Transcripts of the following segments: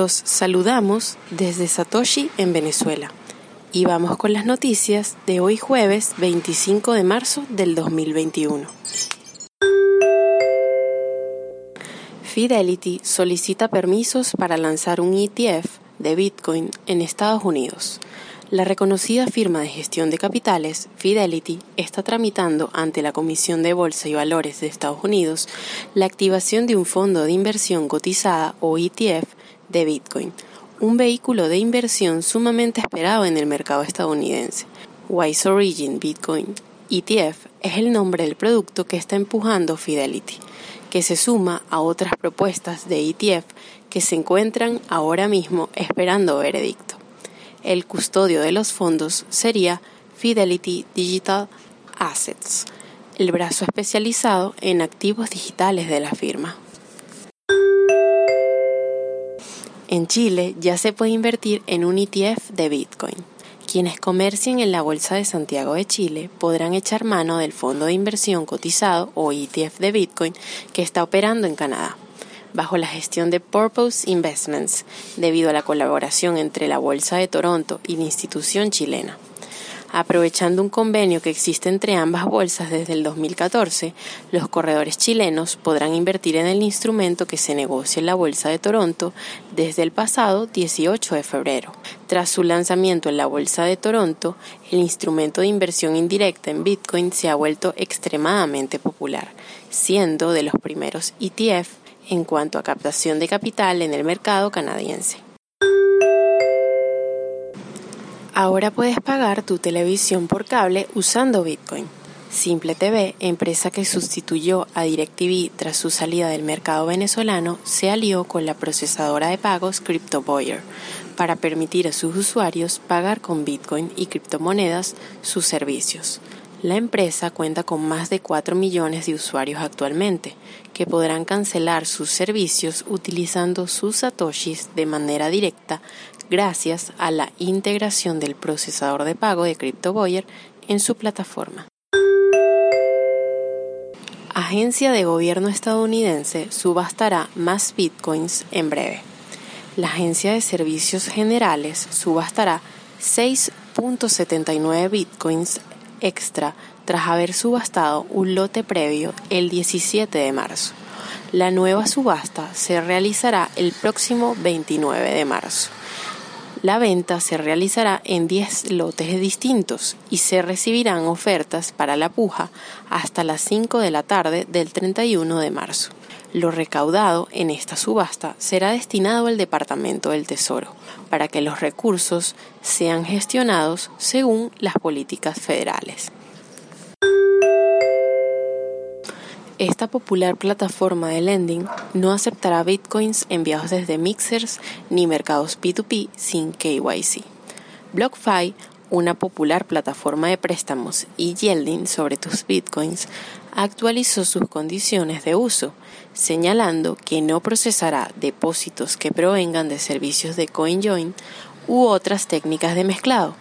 Los saludamos desde Satoshi en Venezuela y vamos con las noticias de hoy jueves 25 de marzo del 2021. Fidelity solicita permisos para lanzar un ETF de Bitcoin en Estados Unidos. La reconocida firma de gestión de capitales, Fidelity, está tramitando ante la Comisión de Bolsa y Valores de Estados Unidos la activación de un fondo de inversión cotizada o ETF de Bitcoin, un vehículo de inversión sumamente esperado en el mercado estadounidense. Wise Origin Bitcoin ETF es el nombre del producto que está empujando Fidelity, que se suma a otras propuestas de ETF que se encuentran ahora mismo esperando veredicto. El custodio de los fondos sería Fidelity Digital Assets, el brazo especializado en activos digitales de la firma. En Chile ya se puede invertir en un ETF de Bitcoin. Quienes comercien en la Bolsa de Santiago de Chile podrán echar mano del fondo de inversión cotizado o ETF de Bitcoin que está operando en Canadá bajo la gestión de Purpose Investments, debido a la colaboración entre la Bolsa de Toronto y la institución chilena. Aprovechando un convenio que existe entre ambas bolsas desde el 2014, los corredores chilenos podrán invertir en el instrumento que se negocia en la Bolsa de Toronto desde el pasado 18 de febrero. Tras su lanzamiento en la Bolsa de Toronto, el instrumento de inversión indirecta en Bitcoin se ha vuelto extremadamente popular, siendo de los primeros ETF en cuanto a captación de capital en el mercado canadiense. Ahora puedes pagar tu televisión por cable usando Bitcoin. Simple TV, empresa que sustituyó a DirecTV tras su salida del mercado venezolano, se alió con la procesadora de pagos CryptoBoyer para permitir a sus usuarios pagar con Bitcoin y criptomonedas sus servicios. La empresa cuenta con más de 4 millones de usuarios actualmente, que podrán cancelar sus servicios utilizando sus satoshis de manera directa gracias a la integración del procesador de pago de CryptoBoyer en su plataforma. Agencia de gobierno estadounidense subastará más bitcoins en breve. La Agencia de Servicios Generales subastará 6.79 bitcoins extra tras haber subastado un lote previo el 17 de marzo. La nueva subasta se realizará el próximo 29 de marzo. La venta se realizará en 10 lotes distintos y se recibirán ofertas para la puja hasta las 5 de la tarde del 31 de marzo. Lo recaudado en esta subasta será destinado al Departamento del Tesoro para que los recursos sean gestionados según las políticas federales. Esta popular plataforma de lending no aceptará bitcoins enviados desde mixers ni mercados P2P sin KYC. BlockFi, una popular plataforma de préstamos y yielding sobre tus bitcoins, actualizó sus condiciones de uso, señalando que no procesará depósitos que provengan de servicios de CoinJoin u otras técnicas de mezclado,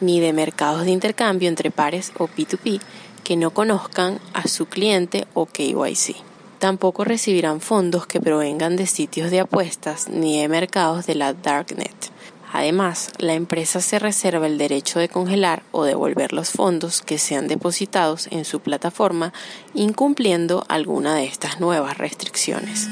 ni de mercados de intercambio entre pares o P2P que no conozcan a su cliente o KYC. Tampoco recibirán fondos que provengan de sitios de apuestas ni de mercados de la Darknet. Además, la empresa se reserva el derecho de congelar o devolver los fondos que sean depositados en su plataforma incumpliendo alguna de estas nuevas restricciones.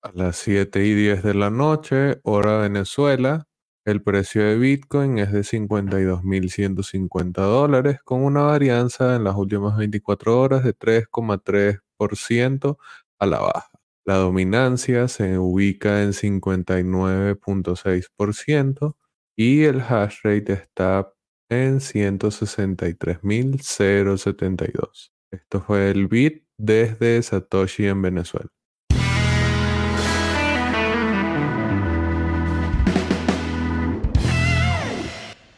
A las 7 y 10 de la noche, hora Venezuela, el precio de Bitcoin es de 52.150 dólares con una varianza en las últimas 24 horas de 3,3% a la baja. La dominancia se ubica en 59.6% y el hash rate está en 163.072. Esto fue el bit desde Satoshi en Venezuela.